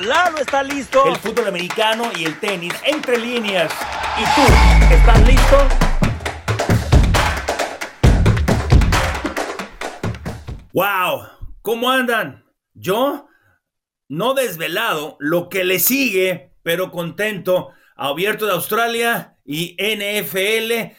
Lalo está listo. El fútbol americano y el tenis entre líneas. ¿Y tú? ¿Estás listo? ¡Wow! ¿Cómo andan? Yo, no desvelado, lo que le sigue, pero contento. Abierto de Australia y NFL.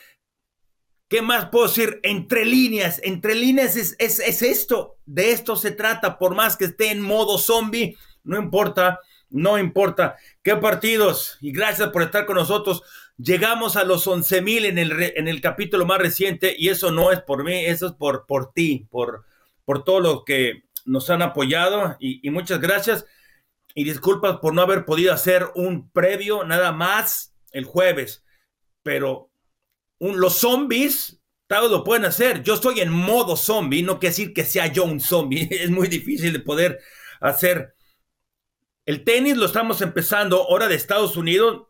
¿Qué más puedo decir? Entre líneas, entre líneas es, es, es, esto, de esto se trata, por más que esté en modo zombie, no importa, no importa. ¿Qué partidos? Y gracias por estar con nosotros. Llegamos a los 11 mil en el, en el capítulo más reciente y eso no es por mí, eso es por, por ti, por, por todo lo que nos han apoyado y, muchas gracias. Y disculpas por no haber podido hacer un previo nada más el jueves, pero los zombies, todos lo pueden hacer. Yo estoy en modo zombie, no quiere decir que sea yo un zombie, es muy difícil de poder hacer. El tenis lo estamos empezando, hora de Estados Unidos,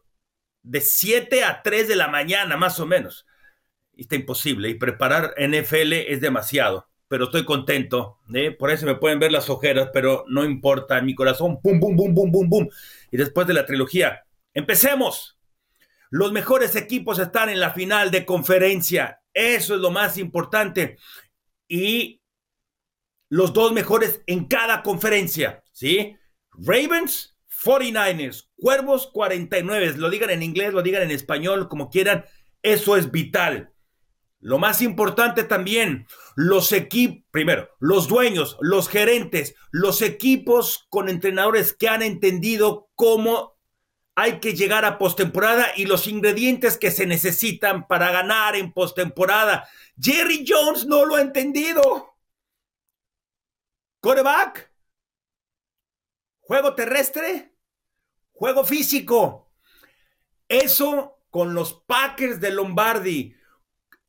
de 7 a 3 de la mañana, más o menos. Está imposible, y preparar NFL es demasiado, pero estoy contento, ¿eh? por eso me pueden ver las ojeras, pero no importa, mi corazón, pum, pum, pum, pum, pum, pum. Y después de la trilogía, empecemos. Los mejores equipos están en la final de conferencia. Eso es lo más importante. Y los dos mejores en cada conferencia, ¿sí? Ravens, 49ers, Cuervos, 49. Lo digan en inglés, lo digan en español, como quieran. Eso es vital. Lo más importante también, los equipos, primero, los dueños, los gerentes, los equipos con entrenadores que han entendido cómo hay que llegar a postemporada y los ingredientes que se necesitan para ganar en postemporada. Jerry Jones no lo ha entendido. Coreback. Juego terrestre. Juego físico. Eso con los Packers de Lombardi.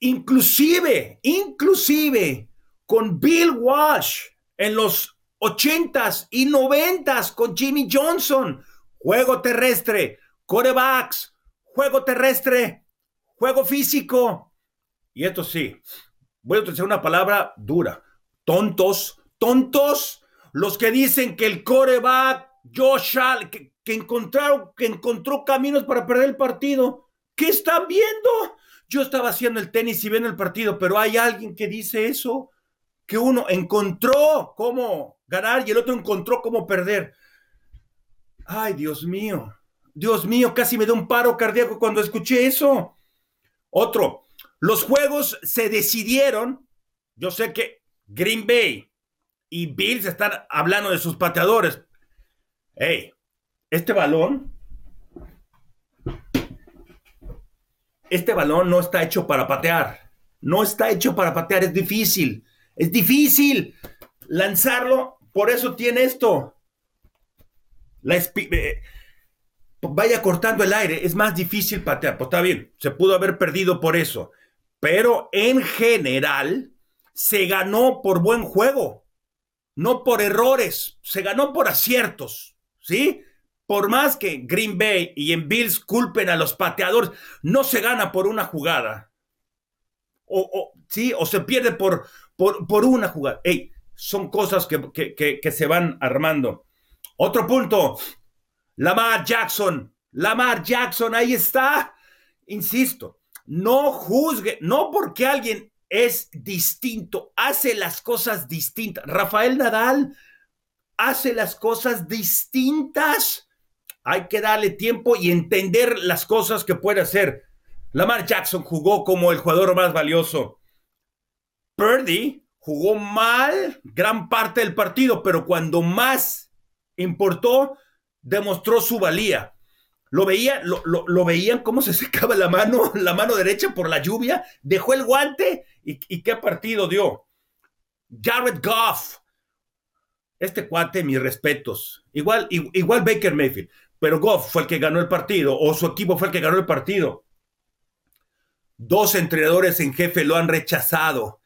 Inclusive, inclusive con Bill Walsh en los 80s y 90s con Jimmy Johnson juego terrestre, corebacks, juego terrestre, juego físico. Y esto sí, voy a utilizar una palabra dura. Tontos, tontos, los que dicen que el coreback, Josh Allen, que, encontraron, que encontró caminos para perder el partido. ¿Qué están viendo? Yo estaba haciendo el tenis y viendo el partido, pero hay alguien que dice eso, que uno encontró cómo ganar y el otro encontró cómo perder. Ay, Dios mío, Dios mío, casi me da un paro cardíaco cuando escuché eso. Otro, los juegos se decidieron, yo sé que Green Bay y Bills están hablando de sus pateadores. Hey, este balón, este balón no está hecho para patear. No está hecho para patear, es difícil. Es difícil lanzarlo, por eso tiene esto. La eh, vaya cortando el aire, es más difícil patear. Pues está bien, se pudo haber perdido por eso. Pero en general, se ganó por buen juego, no por errores, se ganó por aciertos, ¿sí? Por más que Green Bay y en Bills culpen a los pateadores, no se gana por una jugada. O, sí, o se pierde por, por, por una jugada. Son cosas que, que, que, que se van armando. Otro punto. Lamar Jackson. Lamar Jackson, ahí está. Insisto, no juzgue, no porque alguien es distinto, hace las cosas distintas. Rafael Nadal hace las cosas distintas. Hay que darle tiempo y entender las cosas que puede hacer. Lamar Jackson jugó como el jugador más valioso. Purdy jugó mal gran parte del partido, pero cuando más importó, demostró su valía. Lo, veía, lo, lo, veían cómo se secaba la mano, la mano derecha por la lluvia, dejó el guante y, y qué partido dio. Jared Goff, este cuate, mis respetos. Igual, igual Baker Mayfield, pero Goff fue el que ganó el partido, o su equipo fue el que ganó el partido. Dos entrenadores en jefe lo han rechazado.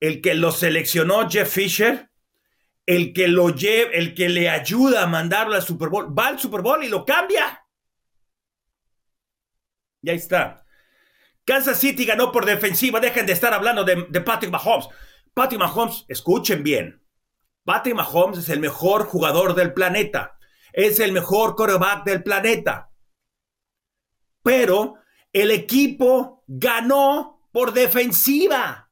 El que lo seleccionó, Jeff Fisher, el que lo lleve, el que le ayuda a mandarlo al Super Bowl, va al Super Bowl y lo cambia. Y ahí está. Kansas City ganó por defensiva. Dejen de estar hablando de, Patrick Mahomes. Patrick Mahomes, escuchen bien. Patrick Mahomes es el mejor jugador del planeta. es el mejor quarterback del planeta. Pero el equipo ganó por defensiva.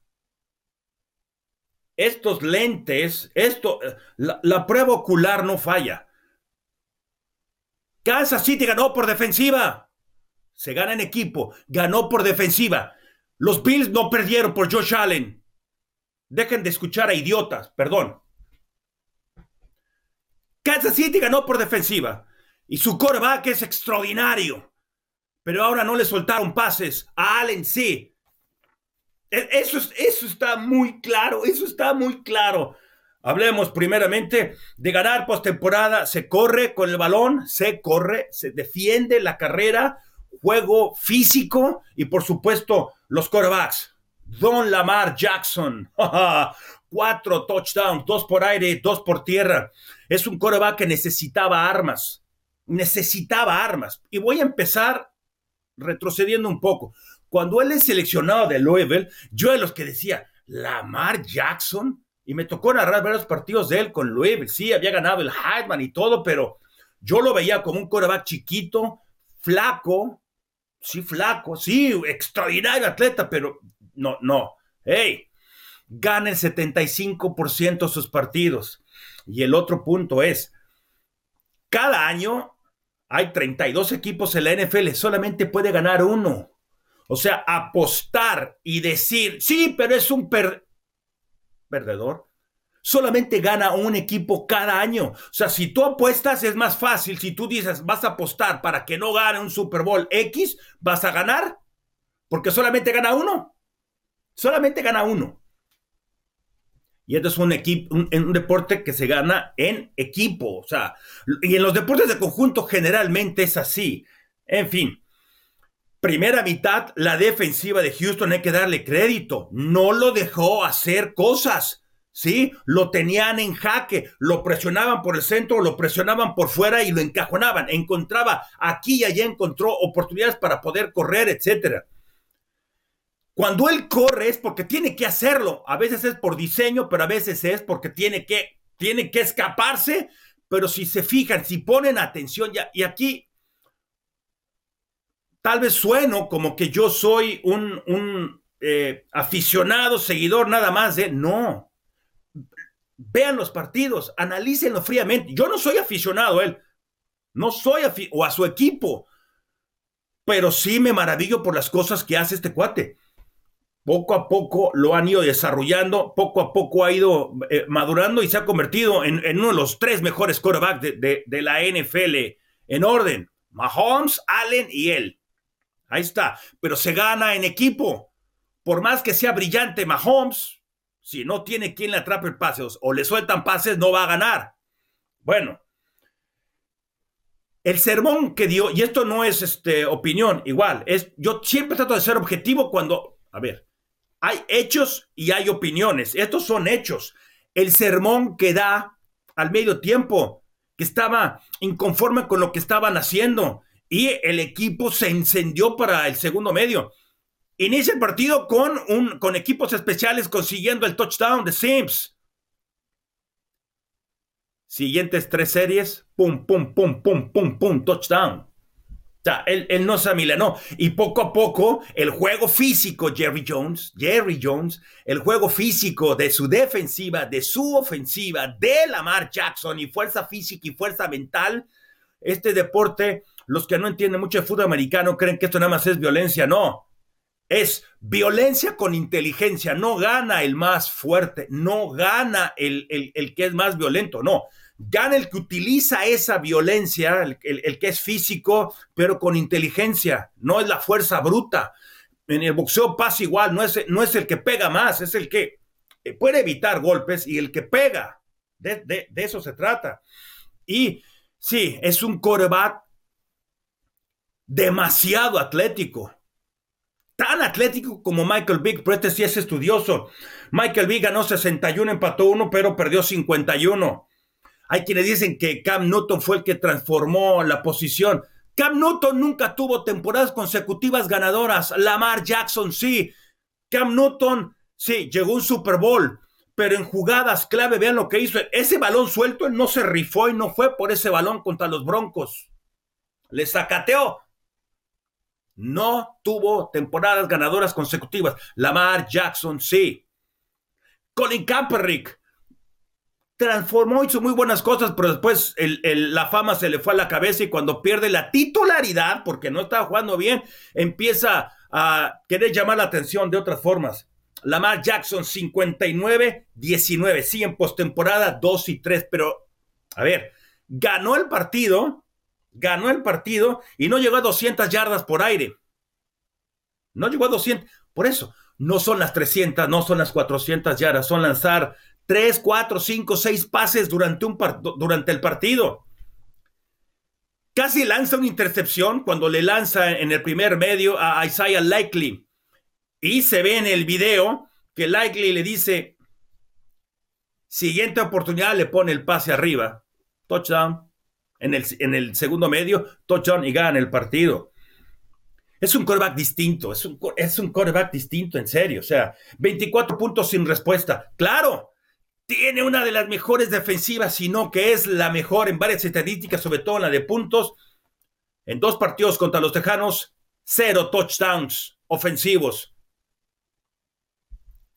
Estos lentes, esto, la prueba ocular no falla. Kansas City ganó por defensiva. Se gana en equipo, ganó por defensiva. Los Bills no perdieron por Josh Allen. Dejen de escuchar a idiotas, perdón. Kansas City ganó por defensiva. Y su coreback es extraordinario. Pero ahora no le soltaron pases. A Allen sí. E, eso, eso está muy claro. Eso está muy claro. Hablemos primeramente de ganar postemporada. Se corre con el balón, se corre, se defiende la carrera, juego físico y por supuesto los quarterbacks. Don Lamar Jackson, cuatro touchdowns, dos por aire, dos por tierra. Es un quarterback que necesitaba armas, necesitaba armas. Y voy a empezar retrocediendo un poco. Cuando él es seleccionado de Louisville, yo de los que decía, Lamar Jackson, y me tocó narrar varios partidos de él con Louisville. Sí, había ganado el Heisman y todo, pero yo lo veía como un quarterback chiquito, flaco, sí, flaco, sí, extraordinario atleta, pero no, no. Hey, gana el 75% de sus partidos. Y el otro punto es, cada año hay 32 equipos en la NFL, solamente puede ganar uno. O sea, apostar y decir, sí, pero es un perdedor. Solamente gana un equipo cada año. O sea, si tú apuestas es más fácil. Si tú dices vas a apostar para que no gane un Super Bowl X, vas a ganar. Porque solamente gana uno. Solamente gana uno. Y esto es un, equipo, un, deporte que se gana en equipo. O sea, y en los deportes de conjunto generalmente es así. En fin, primera mitad, la defensiva de Houston hay que darle crédito. No lo dejó hacer cosas. ¿Sí? Lo tenían en jaque, lo presionaban por el centro, lo presionaban por fuera y lo encajonaban. Encontraba aquí y allá, encontró oportunidades para poder correr, etcétera. Cuando él corre es porque tiene que hacerlo. A veces es por diseño, pero a veces es porque tiene que, tiene que escaparse. Pero si se fijan, si ponen atención ya, y aquí tal vez sueno como que yo soy un, un eh, aficionado, seguidor nada más de, no. Vean los partidos, analícenlo fríamente. Yo no soy aficionado a él, no soy o a su equipo, pero sí me maravillo por las cosas que hace este cuate poco a poco lo han ido desarrollando, poco a poco ha ido eh, madurando y se ha convertido en, uno de los tres mejores quarterbacks de, la NFL en orden. Mahomes, Allen y él. Ahí está. Pero se gana en equipo. Por más que sea brillante Mahomes, si no tiene quien le atrape pases o le sueltan pases, no va a ganar. Bueno, el sermón que dio, y esto no es este, opinión, igual, es, yo siempre trato de ser objetivo cuando, a ver, hay hechos y hay opiniones. Estos son hechos. El sermón que da al medio tiempo, que estaba inconforme con lo que estaban haciendo y el equipo se encendió para el segundo medio. Inicia el partido con, un, con equipos especiales consiguiendo el touchdown de Sims. Siguientes tres series, pum, pum, pum, pum, pum, pum, touchdown. O sea, él, no se amilanó. Y poco a poco, el juego físico, Jerry Jones, Jerry Jones, el juego físico de su defensiva, de su ofensiva, de Lamar Jackson y fuerza física y fuerza mental, este deporte, los que no entienden mucho de fútbol americano creen que esto nada más es violencia. No. Es violencia con inteligencia. No gana el más fuerte, no gana el, el, el que es más violento, no Gana el que utiliza esa violencia, el, que es físico, pero con inteligencia, no es la fuerza bruta. En el boxeo pasa igual, no es, no es el que pega más, es el que eh, puede evitar golpes y el que pega. De, de eso se trata. Y sí, es un coreback demasiado atlético. Tan atlético como Michael Vick, pero este sí es estudioso. Michael Vick ganó 61, empató uno, pero perdió 51. Hay quienes dicen que Cam Newton fue el que transformó la posición. Cam Newton nunca tuvo temporadas consecutivas ganadoras. Lamar Jackson sí. Cam Newton sí, llegó un Super Bowl. pero en jugadas clave, vean lo que hizo. Ese balón suelto, él no se rifó y no fue por ese balón contra los Broncos. Le sacateó. No tuvo temporadas ganadoras consecutivas. Lamar Jackson sí. Colin Kaepernick transformó, hizo muy buenas cosas, pero después la fama se le fue a la cabeza y cuando pierde la titularidad, porque no estaba jugando bien, empieza a querer llamar la atención de otras formas. Lamar Jackson 59-19. Sí, en postemporada 2 y 3, pero a ver, ganó el partido, ganó el partido y no llegó a 200 yardas por aire. No llegó a 200. Por eso, no son las 300, no son las 400 yardas, son lanzar 3, 4, 5, 6 pases durante, un durante el partido. Casi lanza una intercepción cuando le lanza en el primer medio a Isaiah Likely. Y se ve en el video que Likely le dice, siguiente oportunidad le pone el pase arriba, touchdown. En el, segundo medio, touchdown y gana el partido. Es un quarterback distinto, es un, es quarterback distinto, en serio. O sea, 24 puntos sin respuesta. Claro, tiene una de las mejores defensivas, sino que es la mejor en varias estadísticas, sobre todo en la de puntos. En dos partidos contra los Tejanos, cero touchdowns ofensivos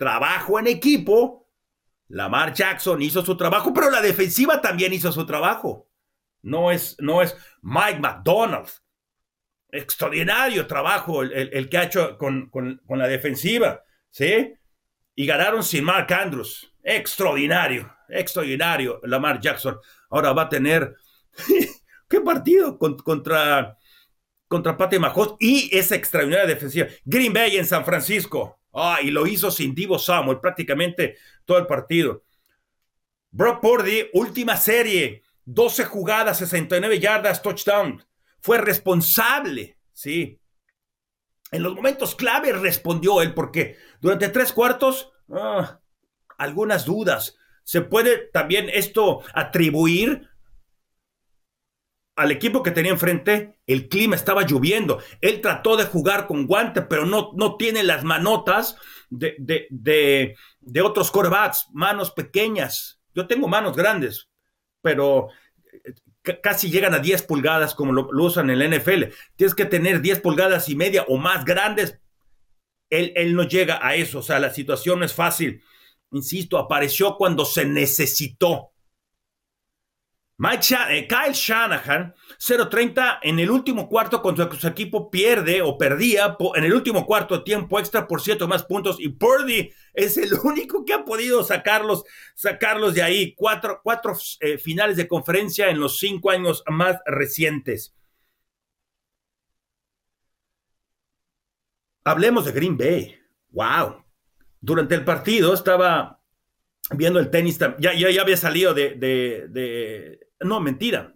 trabajo en equipo. Lamar Jackson hizo su trabajo, pero la defensiva también hizo su trabajo. No es, no es Mike McDonald. Extraordinario trabajo el, que ha hecho con, la defensiva. ¿Sí? Y ganaron sin Mark Andrews. Extraordinario, extraordinario Lamar Jackson. Ahora va a tener. ¿Qué partido contra, contra Patty? Y esa extraordinaria defensiva. Green Bay en San Francisco. Ah, y lo hizo sin Divo Samuel prácticamente todo el partido. Brock Purdy, última serie, 12 jugadas, 69 yardas, touchdown. Fue responsable, sí. En los momentos clave respondió él, porque durante tres cuartos, ah, algunas dudas. Se puede también esto atribuir al equipo que tenía enfrente, el clima estaba lloviendo. Él trató de jugar con guante, pero no, no tiene las manotas de, de, otros corebacks, manos pequeñas. Yo tengo manos grandes, pero eh, casi llegan a 10 pulgadas como lo, usan en el NFL. Tienes que tener 10 pulgadas y media o más grandes. Él, él no llega a eso, o sea, la situación no es fácil. Insisto, apareció cuando se necesitó eh, Kyle Shanahan, 0-30 en el último cuarto contra su equipo pierde o perdía en el último cuarto tiempo extra por cierto más puntos y Purdy es el único que ha podido sacarlos, sacarlos de ahí. Cuatro, cuatro eh, finales de conferencia en los cinco años más recientes. Hablemos de Green Bay. Wow. Durante el partido estaba viendo el tenis, ya, ya, ya había salido de, de, No, mentira.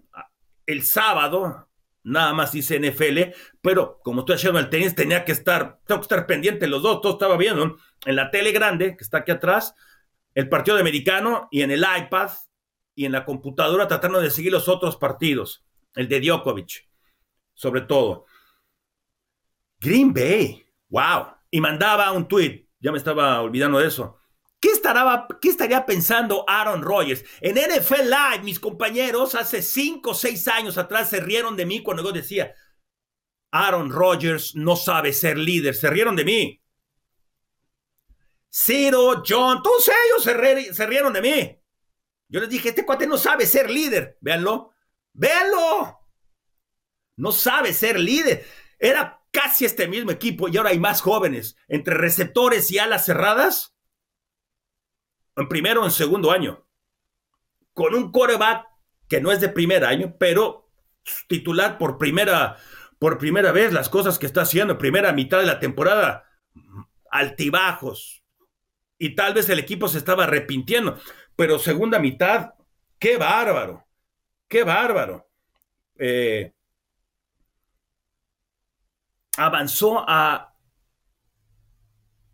El sábado, nada más dice NFL, pero como estoy haciendo el tenis, tenía que estar, tengo que estar pendiente los dos, todo estaba viendo en la tele grande, que está aquí atrás, el partido de americano y en el iPad y en la computadora tratando de seguir los otros partidos, el de Djokovic, sobre todo. Green Bay, wow. Y mandaba un tweet, ya me estaba olvidando de eso. ¿Qué, ¿Qué estaría pensando Aaron Rodgers? En NFL Live, mis compañeros hace 5 o 6 años atrás se rieron de mí cuando yo decía, Aaron Rodgers no sabe ser líder. Se rieron de mí. Ciro, John, todos ellos se, se rieron de mí. Yo les dije, este cuate no sabe ser líder. Véanlo. Véanlo. No sabe ser líder. Era casi este mismo equipo y ahora hay más jóvenes. Entre receptores y alas cerradas en primero o en segundo año, con un coreback que no es de primer año, pero titular por primera, por primera vez, las cosas que está haciendo, primera mitad de la temporada, altibajos. Y tal vez el equipo se estaba arrepintiendo, pero segunda mitad, qué bárbaro, qué bárbaro. Eh, avanzó a,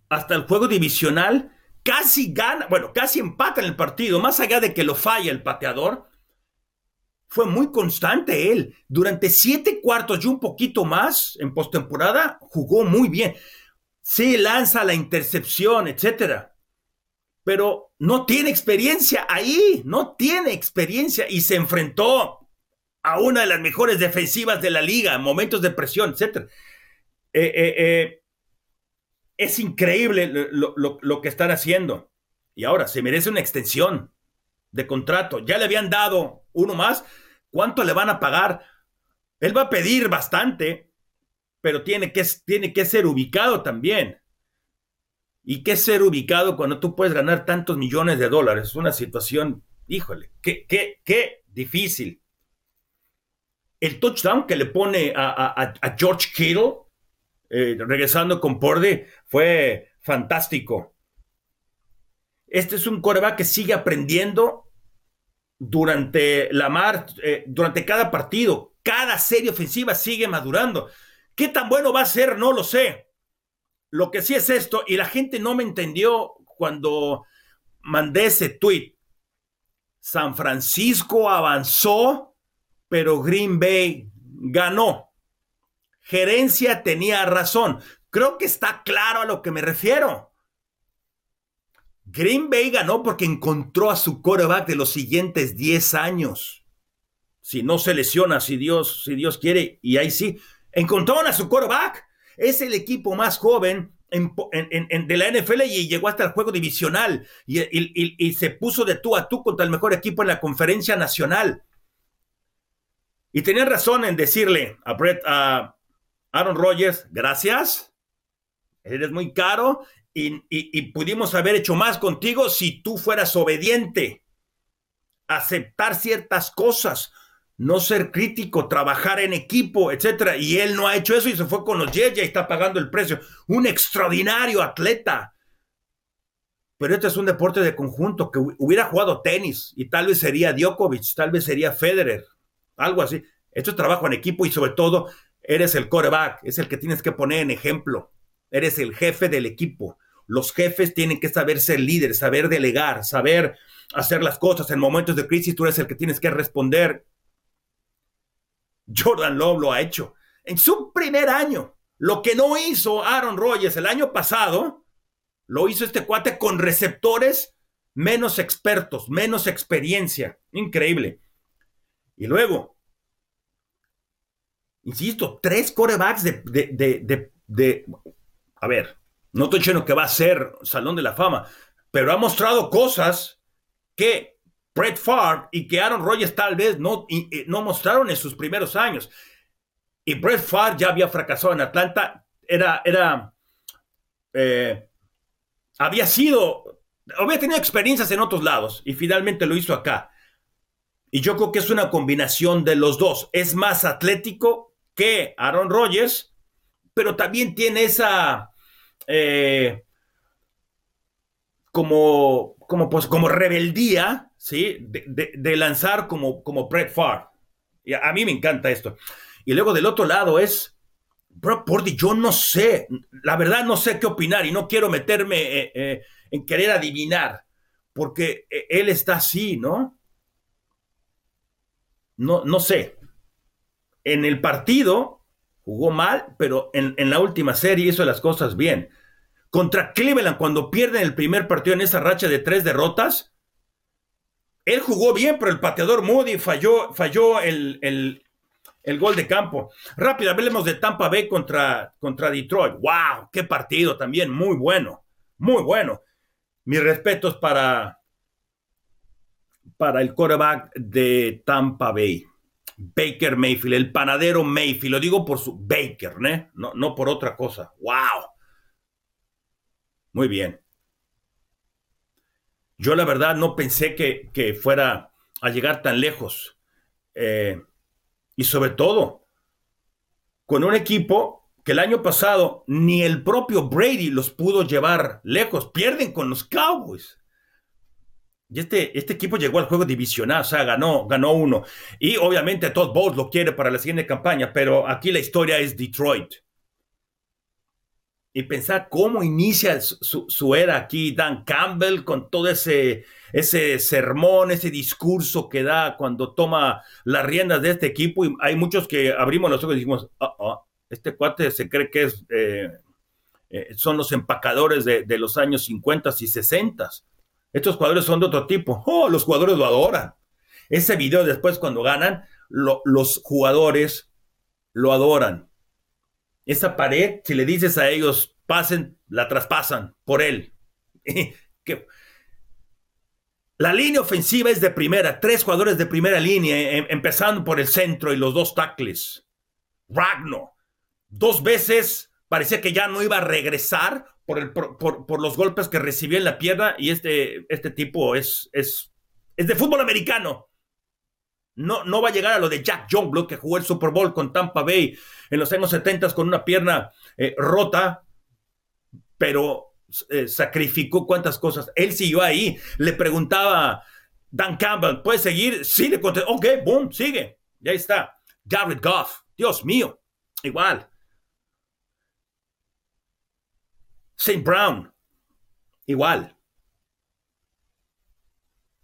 hasta el juego divisional casi gana, bueno, casi empata en el partido, más allá de que lo falla el pateador, fue muy constante él. Durante siete cuartos y un poquito más en postemporada, jugó muy bien. Sí, lanza la intercepción, etcétera. pero no tiene experiencia ahí, no tiene experiencia y se enfrentó a una de las mejores defensivas de la liga, momentos de presión, etc. Eh, eh, eh, es increíble lo, que están haciendo. Y ahora se merece una extensión de contrato. Ya le habían dado uno más. ¿Cuánto le van a pagar? Él va a pedir bastante, pero tiene que, tiene que ser ubicado también. ¿Y qué ser ubicado cuando tú puedes ganar tantos millones de dólares? Es una situación, híjole, qué, qué, qué difícil. El touchdown que le pone a, George Kittle, eh, regresando con Porde, fue fantástico. Este es un coreback que sigue aprendiendo durante la mar, eh, durante cada partido. Cada serie ofensiva sigue madurando. ¿Qué tan bueno va a ser? No lo sé. Lo que sí es esto, y la gente no me entendió cuando mandé ese tweet. San Francisco avanzó, pero Green Bay ganó. Gerencia tenía razón. Creo que está claro a lo que me refiero. Green Bay ganó porque encontró a su coreback de los siguientes 10 años. Si no se lesiona, si Dios, si Dios quiere, y ahí sí, encontraron a su coreback. Es el equipo más joven de la NFL y llegó hasta el juego divisional y, se puso de tú a tú contra el mejor equipo en la conferencia nacional. Y tenían razón en decirle a Brett, a Aaron Rodgers, gracias, eres muy caro y, pudimos haber hecho más contigo si tú fueras obediente, aceptar ciertas cosas no ser crítico, trabajar en equipo, etcétera. Y él no ha hecho eso y se fue con los Jets y está pagando el precio. Un extraordinario atleta. Pero este es un deporte de conjunto que hubiera jugado tenis y tal vez sería Djokovic, tal vez sería Federer, algo así. Esto es trabajo en equipo y sobre todo eres el coreback, es el que tienes que poner en ejemplo. Eres el jefe del equipo. Los jefes tienen que saber ser líderes, saber delegar, saber hacer las cosas. En momentos de crisis tú eres el que tienes que responder Jordan Love lo ha hecho. En su primer año, lo que no hizo Aaron Rodgers el año pasado, lo hizo este cuate con receptores menos expertos, menos experiencia. Increíble. Y luego, insisto, tres corebacks de, de, de, a ver, no estoy diciendo que va a ser Salón de la Fama, pero ha mostrado cosas que Brett Favre y que Aaron Rodgers tal vez no, no mostraron en sus primeros años. Y Brett Favre ya había fracasado en Atlanta, era, era, eh, había sido, había tenido experiencias en otros lados y finalmente lo hizo acá. Y yo creo que es una combinación de los dos. Es más atlético que Aaron Rodgers, pero también tiene esa eh, como, como, pues, como rebeldía ¿sí? De, lanzar como, como Brett Favre. Y a, mí me encanta esto. Y luego del otro lado es, Brock Purdy, yo no sé, la verdad no sé qué opinar y no quiero meterme eh, eh, en querer adivinar, porque él está así, ¿no? No, no sé. En el partido jugó mal, pero en, la última serie hizo las cosas bien. Contra Cleveland, cuando pierden el primer partido en esa racha de tres derrotas, él jugó bien, pero el pateador Moody falló, falló el, gol de campo. Rápido, hablemos de Tampa Bay contra, contra Detroit. ¡Wow! ¡Qué partido también! Muy bueno, muy bueno. Mis respetos para, para el quarterback de Tampa Bay. Baker Mayfield, el panadero Mayfield. Lo digo por su Baker, ¿eh? no, no por otra cosa. ¡Wow! Muy bien. Yo la verdad no pensé que, fuera a llegar tan lejos. Eh, y sobre todo, con un equipo que el año pasado ni el propio Brady los pudo llevar lejos. Pierden con los Cowboys. Y este, este equipo llegó al juego divisional, o sea, ganó, ganó uno. Y obviamente Todd Bowles lo quiere para la siguiente campaña, pero aquí la historia es Detroit y pensar cómo inicia su, era aquí Dan Campbell con todo ese, ese sermón, ese discurso que da cuando toma las riendas de este equipo. Y hay muchos que abrimos los ojos y decimos, ah, ah, este cuate se cree que es, eh, eh, son los empacadores de, los años 50 y 60. Estos jugadores son de otro tipo. Oh, los jugadores lo adoran. Ese video después cuando ganan, los jugadores lo adoran. Esa pared, si le dices a ellos, pasen, la traspasan por él. La línea ofensiva es de primera, tres jugadores de primera línea, em, empezando por el centro y los dos tackles. Ragno, dos veces parecía que ya no iba a regresar por, los golpes que recibió en la pierna y este, este tipo es, es, es de fútbol americano. No, no va a llegar a lo de Jack Youngblood, que jugó el Super Bowl con Tampa Bay en los años 70 con una pierna eh, rota, pero eh, sacrificó cuántas cosas. Él siguió ahí. Le preguntaba Dan Campbell, ¿puede seguir? Sí, le contestó. Ok, boom, sigue. Ya está. Jared Goff, Dios mío, igual. St. Brown, igual.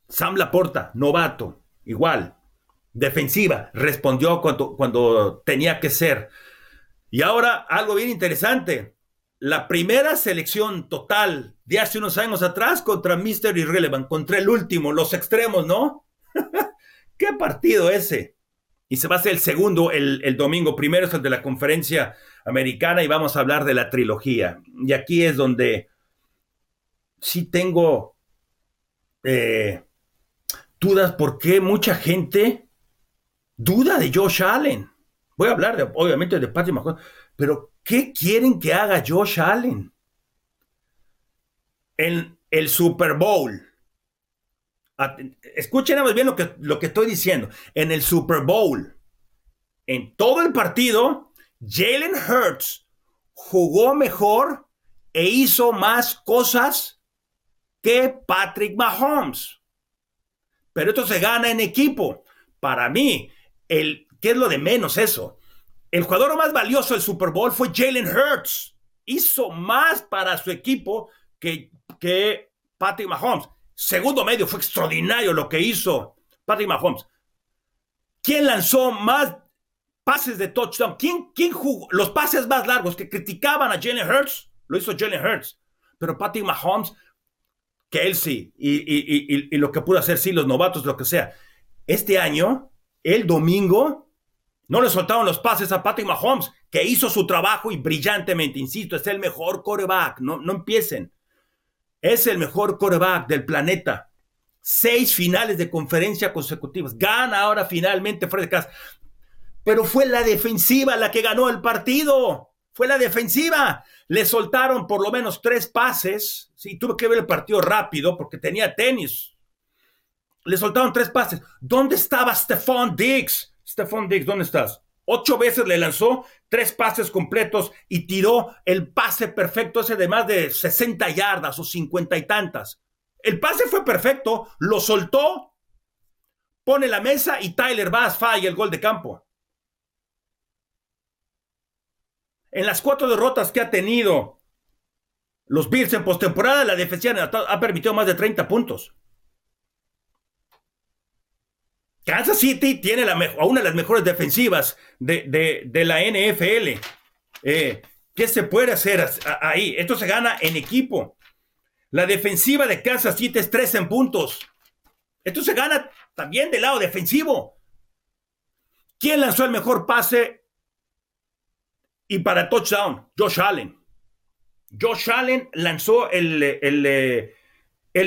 Sam Laporta, novato, igual defensiva, respondió cuando, cuando tenía que ser. Y ahora algo bien interesante. La primera selección total de hace unos años atrás contra Mr. Irrelevant, contra el último, los extremos, ¿no? ¿Qué partido ese? Y se va a hacer el segundo el, domingo. Primero es el de la conferencia americana y vamos a hablar de la trilogía. Y aquí es donde sí tengo eh, dudas porque mucha gente duda de Josh Allen. Voy a hablar de, obviamente de Patrick Mahomes, pero ¿qué quieren que haga Josh Allen? En el Super Bowl. Escuchen bien lo que, lo que estoy diciendo. En el Super Bowl, en todo el partido, Jalen Hurts jugó mejor e hizo más cosas que Patrick Mahomes. Pero esto se gana en equipo. Para mí, el, ¿qué es lo de menos eso? El jugador más valioso del Super Bowl fue Jalen Hurts. Hizo más para su equipo que, que Patrick Mahomes. Segundo medio fue extraordinario lo que hizo Patrick Mahomes. ¿Quién lanzó más pases de touchdown? ¿Quién, quién jugó los pases más largos que criticaban a Jalen Hurts? Lo hizo Jalen Hurts. Pero Patrick Mahomes, y, y, y lo que pudo hacer, sí, los novatos, lo que sea. Este año el domingo no le soltaron los pases a Patrick Mahomes, que hizo su trabajo y brillantemente, insisto, es el mejor coreback, no, no empiecen. Es el mejor coreback del planeta. Seis finales de conferencia consecutivas. Gana ahora finalmente Fred Cass. Pero fue la defensiva la que ganó el partido. Fue la defensiva. Le soltaron por lo menos tres pases. Sí, tuve que ver el partido rápido porque tenía tenis le soltaron tres pases. ¿Dónde estaba Stephon Diggs? Stephon Diggs, ¿dónde estás? Ocho veces le lanzó tres pases completos y tiró el pase perfecto ese de más de 60 yardas o 50 y tantas. El pase fue perfecto, lo soltó, pone la mesa y Tyler Bass falla el gol de campo. En las cuatro derrotas que ha tenido los Bills en postemporada, la defensa ha permitido más de 30 puntos. Kansas City tiene una de las mejores defensivas de, la NFL. Eh, ¿Qué se puede hacer ahí? Esto se gana en equipo. La defensiva de Kansas City es 3 en puntos. Esto se gana también del lado defensivo. ¿Quién lanzó el mejor pase y para touchdown? Josh Allen. Josh Allen lanzó el, el, el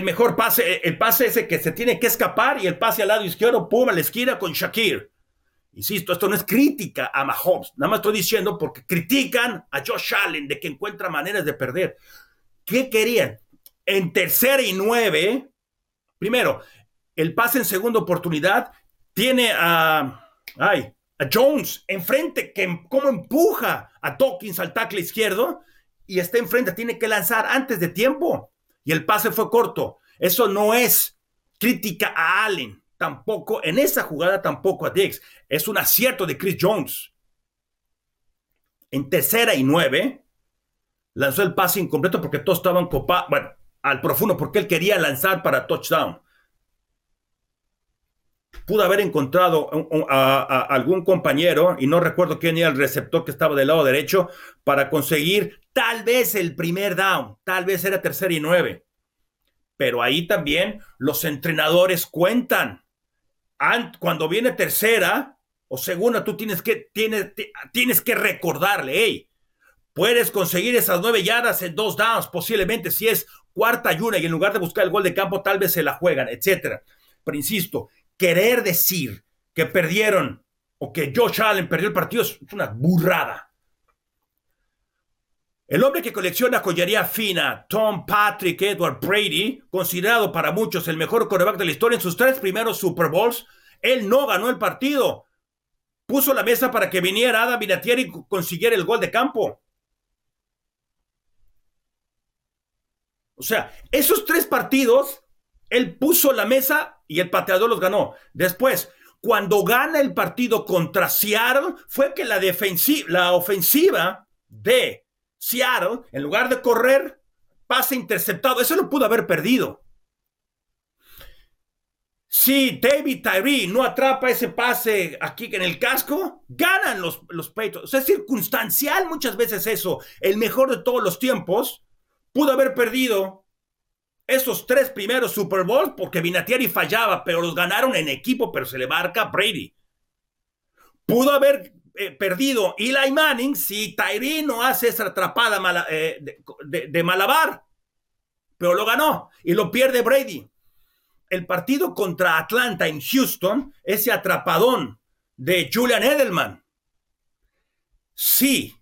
mejor pase, el pase ese que se tiene que escapar y el pase al lado izquierdo, pum, a la esquina con Shakir. Insisto, esto no es crítica a Mahomes, nada más estoy diciendo porque critican a Josh Allen de que encuentra maneras de perder. ¿Qué querían? En tercera y nueve, primero, el pase en segunda oportunidad tiene a, ay, a Jones enfrente, que como empuja a Dawkins al tackle izquierdo y está enfrente, tiene que lanzar antes de tiempo y el pase fue corto. Eso no es crítica a Allen, tampoco en esa jugada tampoco a Diggs. Es un acierto de Chris Jones. En tercera y nueve, lanzó el pase incompleto porque todos estaban copados, bueno, al profundo, porque él quería lanzar para touchdown. Pudo haber encontrado a, algún compañero, y no recuerdo quién era el receptor que estaba del lado derecho, para conseguir tal vez el primer down, tal vez era tercera y nueve. pero ahí también los entrenadores cuentan. Cuando viene tercera o segunda, tú tienes que, tienes, tienes que recordarle, hey, puedes conseguir esas nueve yardas en dos downs, posiblemente si es cuarta y una, y en lugar de buscar el gol de campo, tal vez se la juegan, etcétera. Pero insisto, querer decir que perdieron o que Josh Allen perdió el partido es una burrada. El hombre que colecciona joyería fina, Tom Patrick Edward Brady, considerado para muchos el mejor coreback de la historia en sus tres primeros Super Bowls, él no ganó el partido. Puso la mesa para que viniera Adam Vinatieri y consiguiera el gol de campo. O sea, esos tres partidos, él puso la mesa y el pateador los ganó. Después, cuando gana el partido contra Seattle, fue que la, defensiva, la ofensiva de Seattle, en lugar de correr, pase interceptado. Eso lo pudo haber perdido. Si David Tyree no atrapa ese pase aquí en el casco, ganan los, los Patriots. O sea, es circunstancial muchas veces eso. El mejor de todos los tiempos pudo haber perdido esos tres primeros Super Bowls porque Vinatieri fallaba, pero los ganaron en equipo, pero se le marca Brady. Pudo haber eh, perdido Eli Manning si Tyree no hace esa atrapada eh, de, Malabar. Pero lo ganó y lo pierde Brady. El partido contra Atlanta en Houston, ese atrapadón de Julian Edelman. Sí,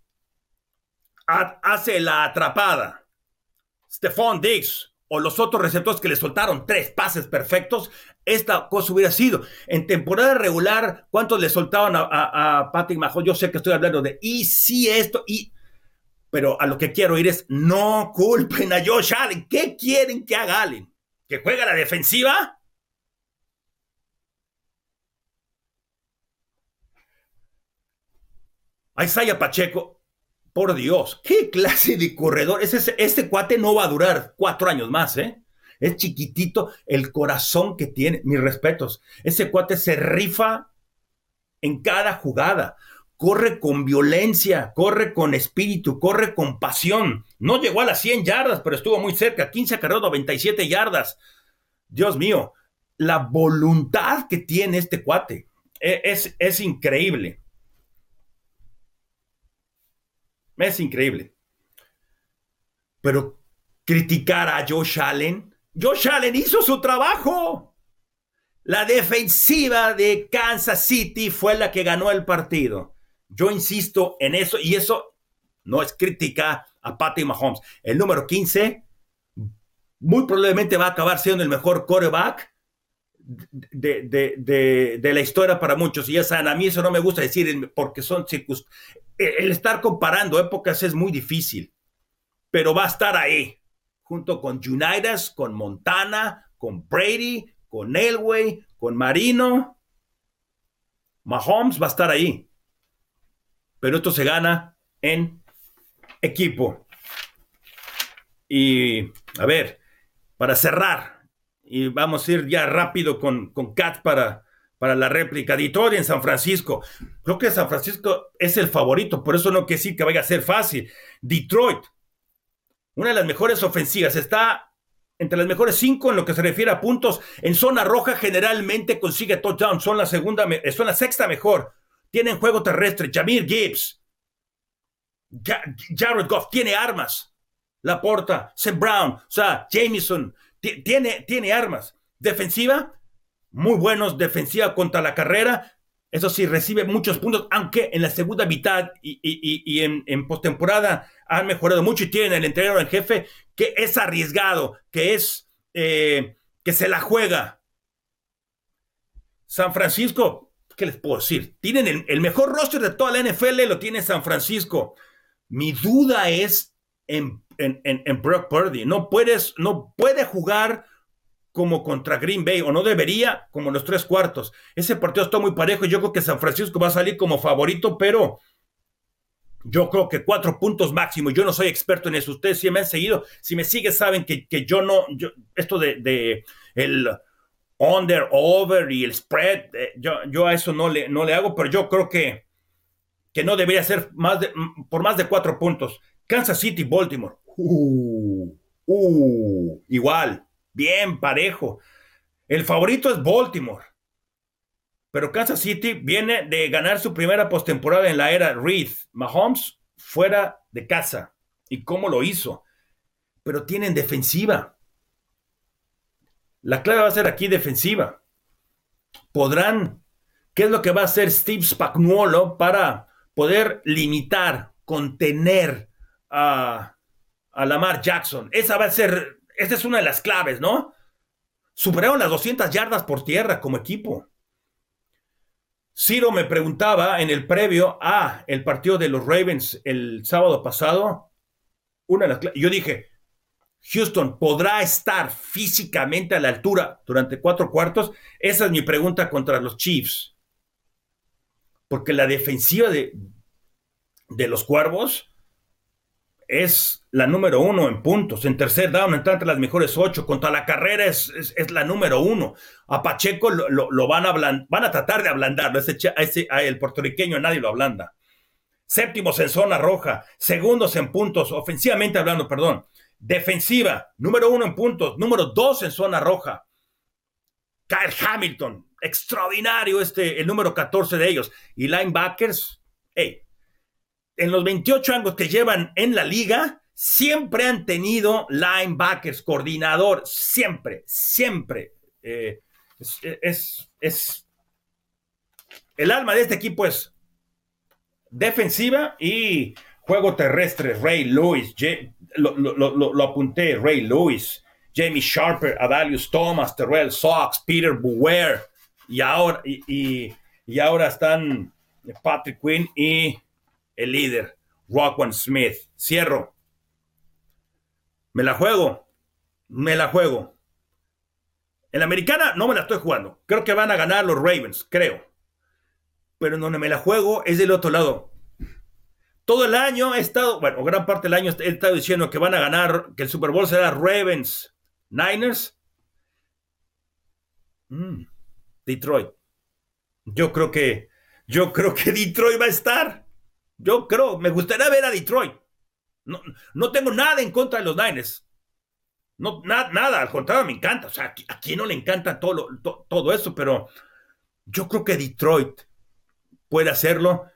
hace la atrapada. Stephon Diggs o los otros receptores que le soltaron tres pases perfectos, esta cosa hubiera sido. En temporada regular, ¿cuántos le soltaban a, a, Patrick Mahomes? Yo sé que estoy hablando de, y si esto, y... Pero a lo que quiero ir es, no culpen a Josh Allen. ¿Qué quieren que haga Allen? ¿Que juegue a la defensiva? A Pacheco, por Dios, ¿qué clase de corredor? Ese, este cuate no va a durar cuatro años más, ¿eh? Es chiquitito el corazón que tiene. Mis respetos. Ese cuate se rifa en cada jugada. Corre con violencia, corre con espíritu, corre con pasión. No llegó a las 100 yardas, pero estuvo muy cerca. 15 acarreos, 97 yardas. Dios mío, la voluntad que tiene este cuate e, es, es increíble. Es increíble. Pero criticar a Josh Allen Josh Allen hizo su trabajo. La defensiva de Kansas City fue la que ganó el partido. Yo insisto en eso y eso no es crítica a Patty Mahomes. El número 15 muy probablemente va a acabar siendo el mejor quarterback de, la historia para muchos. Y esa, a mí eso no me gusta decir porque son circunstancias. El estar comparando épocas es muy difícil, pero va a estar ahí junto con Unitas, con Montana, con Brady, con Elway, con Marino. Mahomes va a estar ahí. Pero esto se gana en equipo. Y a ver, para cerrar, y vamos a ir ya rápido con, con Kat para, para la réplica. Detroit en San Francisco. Creo que San Francisco es el favorito, por eso no que sí que vaya a ser fácil. Detroit una de las mejores ofensivas, está entre las mejores cinco en lo que se refiere a puntos. En zona roja generalmente consigue touchdown, son la segunda, eh, son la sexta mejor. Tienen juego terrestre, Jamir Gibbs, Jared Goff tiene armas. La porta, Sam Brown, o sea, Jameson, tiene, tiene armas. Defensiva, muy buenos, defensiva contra la carrera. Eso sí, recibe muchos puntos, aunque en la segunda mitad y, en, postemporada han mejorado mucho y tienen el entrenador en jefe que es arriesgado, que es eh, que se la juega. San Francisco, ¿qué les puedo decir? Tienen el, mejor roster de toda la NFL, lo tiene San Francisco. Mi duda es en, en, Brock Purdy. No puedes, no puede jugar como contra Green Bay, o no debería, como los tres cuartos. Ese partido está muy parejo yo creo que San Francisco va a salir como favorito, pero yo creo que cuatro puntos máximo. Yo no soy experto en eso. Ustedes si me han seguido, si me siguen, saben que, yo no, yo, esto de, el under, over y el spread, eh, yo, yo a eso no le, no le hago, pero yo creo que, que no debería ser más de, por más de cuatro puntos. Kansas City, Baltimore. Uh, uh, igual bien parejo. El favorito es Baltimore. Pero Kansas City viene de ganar su primera postemporada en la era Reed. Mahomes fuera de casa. ¿Y cómo lo hizo? Pero tienen defensiva. La clave va a ser aquí defensiva. Podrán, ¿qué es lo que va a hacer Steve Spagnuolo para poder limitar, contener a, Lamar Jackson? Esa va a ser, esa es una de las claves, ¿no? Superaron las 200 yardas por tierra como equipo. Ciro me preguntaba en el previo a el partido de los Ravens el sábado pasado, una yo dije, Houston podrá estar físicamente a la altura durante cuatro cuartos. Esa es mi pregunta contra los Chiefs. Porque la defensiva de, de los Cuervos es la número uno en puntos. En tercer down está entre las mejores ocho. Contra la carrera es, es, la número uno. A Pacheco lo, van, a van a tratar de ablandarlo. Ese, ese, el puertorriqueño nadie lo ablanda. Séptimos en zona roja. Segundos en puntos. Ofensivamente hablando, perdón. Defensiva. Número uno en puntos. Número dos en zona roja. Kyle Hamilton. Extraordinario este, el número 14 de ellos. Y linebackers. Hey, en los 28 años que llevan en la liga, siempre han tenido linebackers, coordinador, siempre, siempre. Eh, es, es, el alma de este equipo es defensiva y juego terrestre. Ray Lewis, lo, apunté, Ray Lewis, Jamie Sharper, Adalius Thomas, Terrell Sox, Peter Buwer, y ahora, y, y ahora están Patrick Quinn y el líder, Rockwan Smith. Cierro. Me la juego. Me la juego. En la americana no me la estoy jugando. Creo que van a ganar los Ravens, creo. Pero en donde me la juego es del otro lado. Todo el año he estado, bueno, gran parte del año he estado diciendo que van a ganar, que el Super Bowl será Ravens, Niners. Mm, Detroit. Yo creo que, yo creo que Detroit va a estar. Yo creo, me gustaría ver a Detroit. No, no tengo nada en contra de los Niners. No, nada, al contrario, me encanta. O sea, a quién no le encanta todo, todo eso, pero yo creo que Detroit puede hacerlo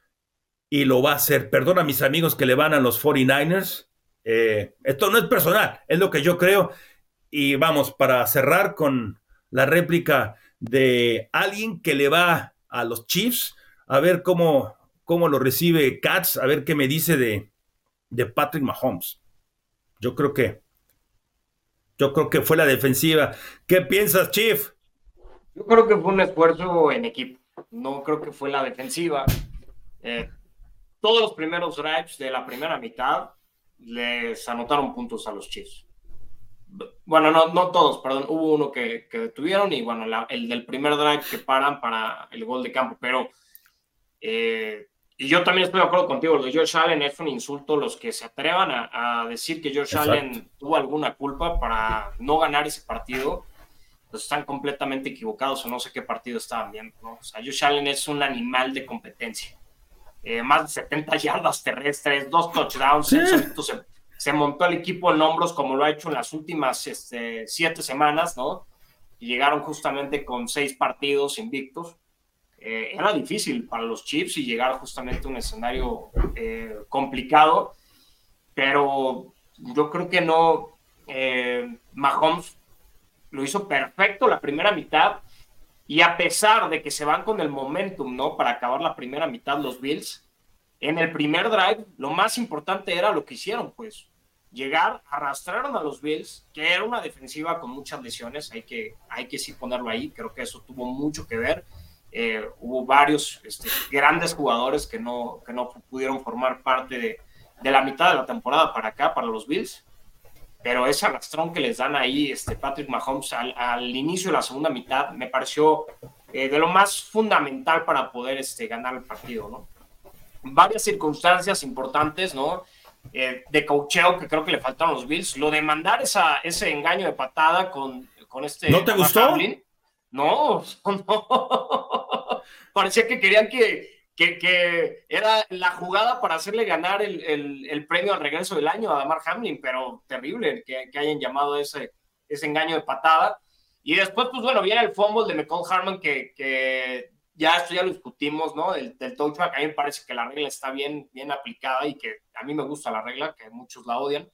y lo va a hacer. Perdona a mis amigos que le van a los 49ers. Eh, esto no es personal, es lo que yo creo. Y vamos, para cerrar con la réplica de alguien que le va a los Chiefs, a ver cómo cómo lo recibe Katz, a ver qué me dice de, de Patrick Mahomes. Yo creo que, yo creo que fue la defensiva. ¿Qué piensas, Chief? Yo creo que fue un esfuerzo en equipo. No creo que fue la defensiva. Eh, todos los primeros drives de la primera mitad les anotaron puntos a los Chiefs. Bueno, no, no todos, perdón. Hubo uno que, que detuvieron y bueno, el del primer drive que paran para el gol de campo. Pero eh, y yo también estoy de acuerdo contigo, lo de George Allen es un insulto. Los que se atrevan a, decir que George Allen tuvo alguna culpa para no ganar ese partido, pues están completamente equivocados o no sé qué partido estaban viendo. ¿no? O sea, George Allen es un animal de competencia. Eh, más de 70 yardas terrestres, dos touchdowns. Se, montó el equipo en hombros como lo ha hecho en las últimas este, siete semanas, ¿no? Y llegaron justamente con seis partidos invictos. Eh, era difícil para los Chiefs y llegar justamente a un escenario eh, complicado, pero yo creo que no, eh, Mahomes lo hizo perfecto la primera mitad y a pesar de que se van con el momentum, ¿no? Para acabar la primera mitad los Bills, en el primer drive lo más importante era lo que hicieron, pues llegar, arrastraron a los Bills, que era una defensiva con muchas lesiones, hay que, hay que sí ponerlo ahí, creo que eso tuvo mucho que ver eh, hubo varios este, grandes jugadores que no, que no pudieron formar parte de, de, la mitad de la temporada para acá, para los Bills. Pero ese arrastrón que les dan ahí este Patrick Mahomes al, al inicio de la segunda mitad me pareció eh, de lo más fundamental para poder este, ganar el partido, ¿no? Varias circunstancias importantes, ¿no? Eh, de cocheo que creo que le faltaron los Bills. Lo de mandar esa, ese engaño de patada con, con este... ¿No te gustó? No, no. Parecía que querían que, que, era la jugada para hacerle ganar el, premio al regreso del año a Damar Hamlin, pero terrible que, hayan llamado ese, ese engaño de patada. Y después, pues bueno, viene el fumble de McCall Harmon, que, que ya esto ya lo discutimos, ¿no? El, del touchback, a mí me parece que la regla está bien, bien aplicada y que a mí me gusta la regla, que muchos la odian.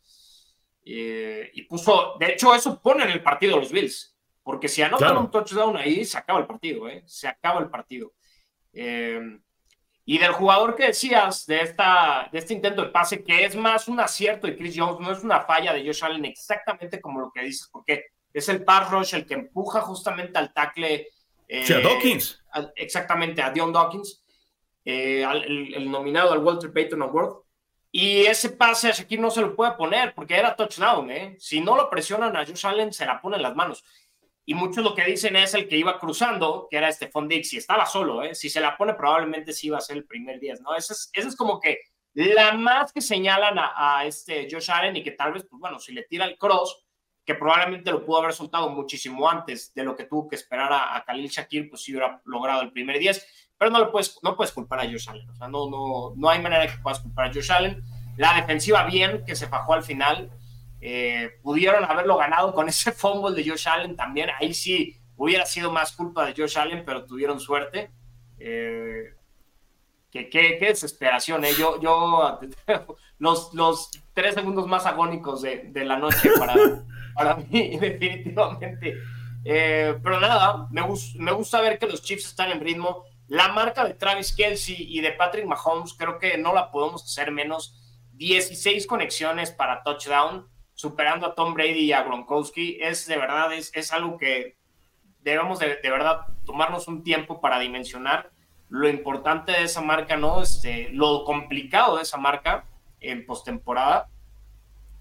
Eh, y puso, de hecho, eso pone en el partido los Bills, porque si anotan un touchdown ahí, se acaba el partido, ¿eh? Se acaba el partido. Eh, y del jugador que decías, de, esta, de este intento de pase, que es más un acierto de Chris Jones, no es una falla de Josh Allen, exactamente como lo que dices, porque es el pass rush el que empuja justamente al tackle. Eh, a Dawkins. exactamente, a Dion Dawkins, eh, el, nominado al Walter Payton Award. Y ese pase a Shakir no se lo puede poner porque era touchdown. ¿eh? Si no lo presionan a Josh Allen, se la pone en las manos. Y muchos lo que dicen es el que iba cruzando, que era Stephon Dix, y estaba solo. ¿eh? Si se la pone, probablemente sí iba a ser el primer día. ¿no? Esa es, es como que la más que señalan a, este Josh Allen y que tal vez, pues bueno, si le tira el cross, que probablemente lo pudo haber soltado muchísimo antes de lo que tuvo que esperar a, Khalil Shakir, pues sí hubiera logrado el primer 10 pero no lo puedes, no puedes culpar a Josh Allen. O sea, no, no, no hay manera que puedas culpar a Josh Allen. La defensiva bien, que se fajó al final. Eh, pudieron haberlo ganado con ese fumble de Josh Allen también. Ahí sí hubiera sido más culpa de Josh Allen, pero tuvieron suerte. Eh, qué, qué, desesperación, ¿eh? Yo, yo los, los tres segundos más agónicos de, de la noche para, para mí, definitivamente. Eh, pero nada, me, me gusta ver que los Chiefs están en ritmo. La marca de Travis Kelsey y de Patrick Mahomes creo que no la podemos hacer menos. 16 conexiones para touchdown, superando a Tom Brady y a Gronkowski. Es de verdad, es, es algo que debemos de, de, verdad tomarnos un tiempo para dimensionar lo importante de esa marca, ¿no? Este, lo complicado de esa marca en postemporada.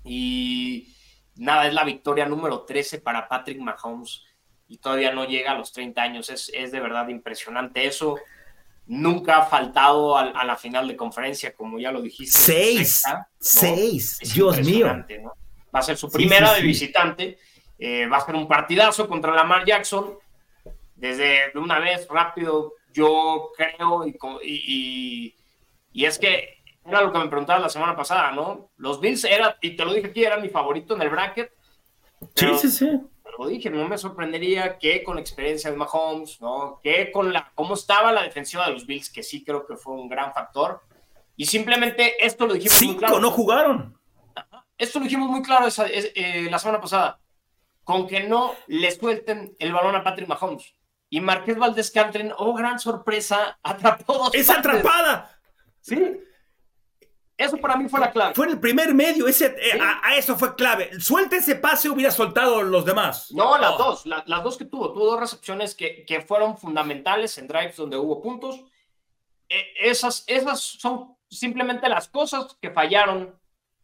Y nada, es la victoria número 13 para Patrick Mahomes y todavía no llega a los 30 años. Es, es de verdad impresionante eso. Nunca ha faltado a, la final de conferencia, como ya lo dijiste. Seis. Seis. Dios mío. Va a ser su primera de visitante. Eh, va a ser un partidazo contra Lamar Jackson. Desde de una vez, rápido, yo creo, y, y, y, es que era lo que me preguntabas la semana pasada, ¿no? Los Bills era, y te lo dije aquí, era mi favorito en el bracket. sí, sí, sí lo dije, no me sorprendería que con la experiencia de Mahomes, ¿no? Que con la cómo estaba la defensiva de los Bills, que sí creo que fue un gran factor. Y simplemente esto lo dijimos muy claro. no jugaron. Esto lo dijimos muy claro eh, la semana pasada. Con que no le suelten el balón a Patrick Mahomes. Y Marqués Valdés Cantren, oh, gran sorpresa, atrapó dos. ¡Es atrapada! Sí, eso para mí fue la clave. Fue en el primer medio, ese, eh, a, eso fue clave. Suelta ese pase, hubiera soltado los demás. No, las oh. dos, las dos que tuvo. Tuvo dos recepciones que, que, fueron fundamentales en drives donde hubo puntos. E, esas, esas son simplemente las cosas que fallaron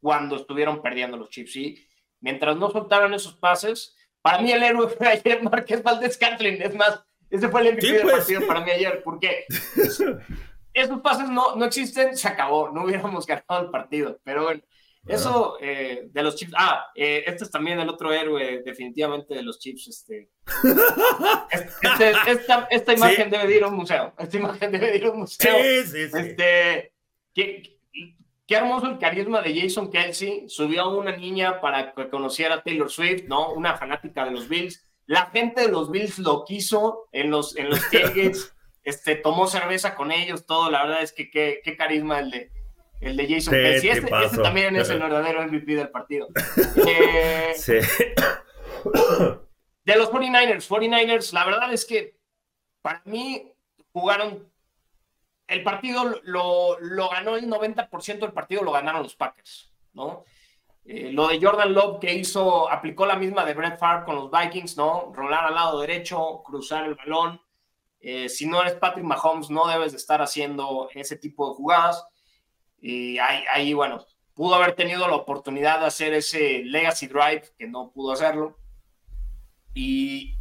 cuando estuvieron perdiendo los Chiefs. Y mientras no soltaron esos pases, para mí el héroe fue ayer Marqués Valdés Catlin. Es más, ese fue el MVP del pues. partido para mí ayer, porque esos pases no, no existen, se acabó, no hubiéramos ganado el partido. Pero bueno, eso eh, de los Chiefs. Ah, eh, este es también el otro héroe, definitivamente, de los Chiefs. Este, este esta, esta, imagen debe ir a un museo. Esta imagen debe ir a un museo. Sí, sí, sí. Este, qué, qué hermoso el carisma de Jason Kelsey. Subió a una niña para que conociera a Taylor Swift, ¿no? Una fanática de los Bills. La gente de los Bills lo quiso en los, en los este, tomó cerveza con ellos, todo, la verdad es que qué, qué carisma el de, el de Jason Kelsey. Este, este, también es el verdadero MVP del partido. Eh, sí. De los 49ers, 49ers, la verdad es que para mí jugaron, el partido lo, lo ganó el 90% del partido, lo ganaron los Packers, ¿no? Eh, lo de Jordan Love que hizo, aplicó la misma de Brett Favre con los Vikings, ¿no? Rolar al lado derecho, cruzar el balón, eh, si no eres Patrick Mahomes, no debes de estar haciendo ese tipo de jugadas. Y ahí, bueno, pudo haber tenido la oportunidad de hacer ese legacy drive, que no pudo hacerlo. Y,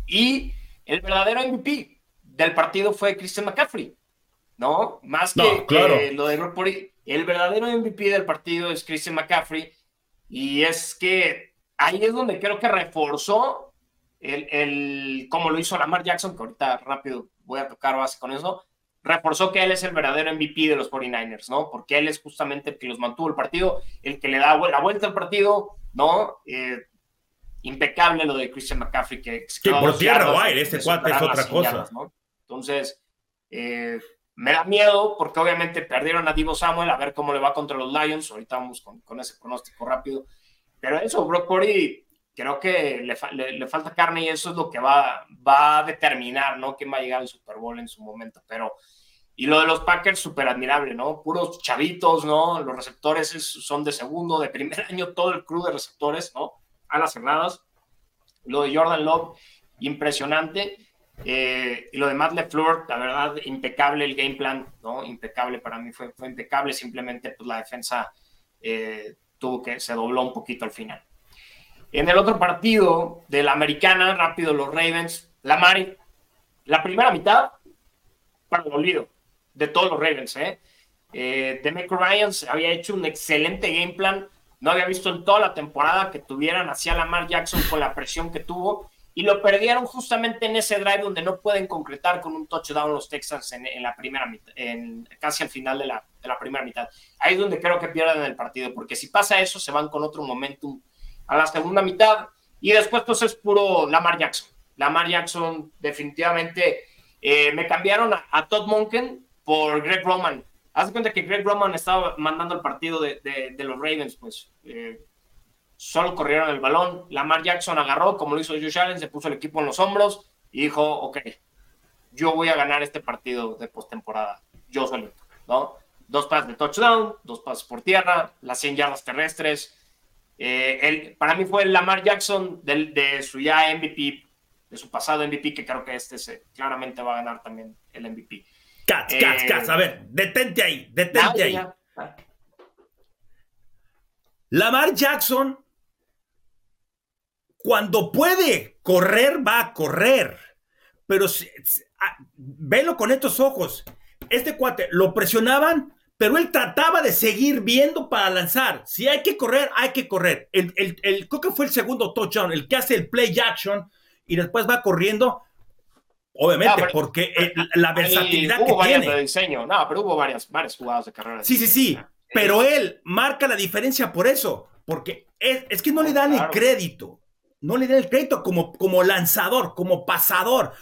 el verdadero MVP del partido fue Christian McCaffrey, ¿no? Más que, lo de El verdadero MVP del partido es Christian McCaffrey. Y es que ahí es donde creo que reforzó el, el como lo hizo Lamar Jackson, que ahorita rápido voy a tocar base con eso, reforzó que él es el verdadero MVP de los 49ers, ¿no? Porque él es justamente el que los mantuvo el partido, el que le da la vuelta al partido, ¿no? Eh, impecable lo de Christian McCaffrey. Que, que por tierra o aire, este cuate es otra cosa. Entonces, eh, me da miedo porque obviamente perdieron a Divo Samuel, a ver cómo le va contra los Lions. Ahorita vamos con, con ese pronóstico rápido. Pero eso, Brock Purdy, creo que le, le, falta carne y eso es lo que va, va a determinar, ¿no? Quién va a llegar al Super Bowl en su momento. Pero, y lo de los Packers, súper admirable, ¿no? Puros chavitos, ¿no? Los receptores son de segundo, de primer año, todo el crew de receptores, ¿no? A las. Lo de Jordan Love, impresionante. Eh, y lo de LeFleur, la verdad, impecable el game plan, ¿no? Impecable para mí, fue, fue impecable. Simplemente, pues la defensa eh, tuvo que, se dobló un poquito al final. En el otro partido de la americana, rápido los Ravens, la Mari, la primera mitad, para el olvido de todos los Ravens, ¿eh? eh Demeco Ryan había hecho un excelente game plan. No había visto en toda la temporada que tuvieran hacia Lamar Jackson con la presión que tuvo y lo perdieron justamente en ese drive donde no pueden concretar con un touchdown los Texans en, la primera casi al final de la, de la, primera mitad. Ahí es donde creo que pierden el partido, porque si pasa eso, se van con otro momentum a la segunda mitad y después pues es puro Lamar Jackson. Lamar Jackson definitivamente eh, me cambiaron a, Todd Monken por Greg Roman. Haz cuenta que Greg Roman estaba mandando el partido de, de, los Ravens, pues eh, solo corrieron el balón. Lamar Jackson agarró, como lo hizo Josh Allen, se puso el equipo en los hombros y dijo, ok, yo voy a ganar este partido de postemporada, yo solito, ¿no? Dos pases de touchdown, dos pases por tierra, las 100 yardas terrestres. Eh, para mí fue el Lamar Jackson de, de, su ya MVP, de su pasado MVP, que creo que este se, claramente va a ganar también el MVP. Cats, cats, eh, cats, a ver, detente ahí, detente ahí. Lamar Jackson cuando puede correr, va a correr. Pero ah, velo con estos ojos. Este cuate lo presionaban, pero él trataba de seguir viendo para lanzar. Si hay que correr, hay que correr. El, el, el creo que fue el segundo touchdown, el que hace el play action y después va corriendo. Obviamente, ah, porque eh, la versatilidad hubo que varias de diseño, no, pero hubo varias, varias jugadas de carrera. Sí, sí, sí. Pero él marca la diferencia por eso, porque es, es que no le dan el crédito no le da el crédito como, como lanzador, como pasador.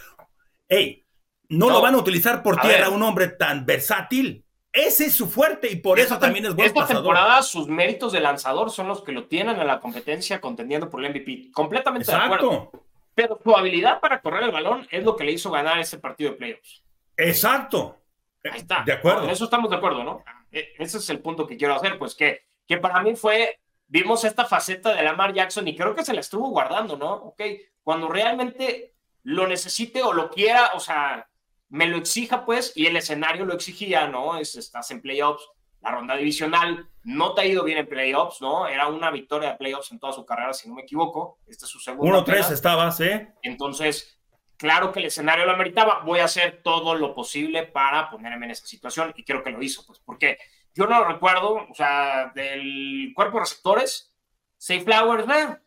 Ey, no, lo van a utilizar por tierra un hombre tan versátil. Ese es su fuerte y por eso también es buen esta temporada sus méritos de lanzador son los que lo tienen en la competencia contendiendo por el MVP. Completamente de acuerdo. Pero su habilidad para correr el balón es lo que le hizo ganar ese partido de playoffs. Exacto. Ahí está. De acuerdo. En eso estamos de acuerdo, ¿no? E, ese es el punto que quiero hacer, pues que, que para mí fue vimos esta faceta de Lamar Jackson y creo que se la estuvo guardando, ¿no? Ok, cuando realmente lo necesite o lo quiera, o sea, me lo exija, pues, y el escenario lo exigía, ¿no? Es, estás en playoffs, la ronda divisional, no te ha ido bien en playoffs, ¿no? Era una victoria de playoffs en toda su carrera, si no me equivoco. Este es su segundo. 1-3 estaba, ¿sí? Entonces, claro que el escenario lo ameritaba. Voy a hacer todo lo posible para ponerme en esa situación y creo que lo hizo, pues, porque yo no lo recuerdo, o sea, del cuerpo de receptores, Safe Flowers, eh,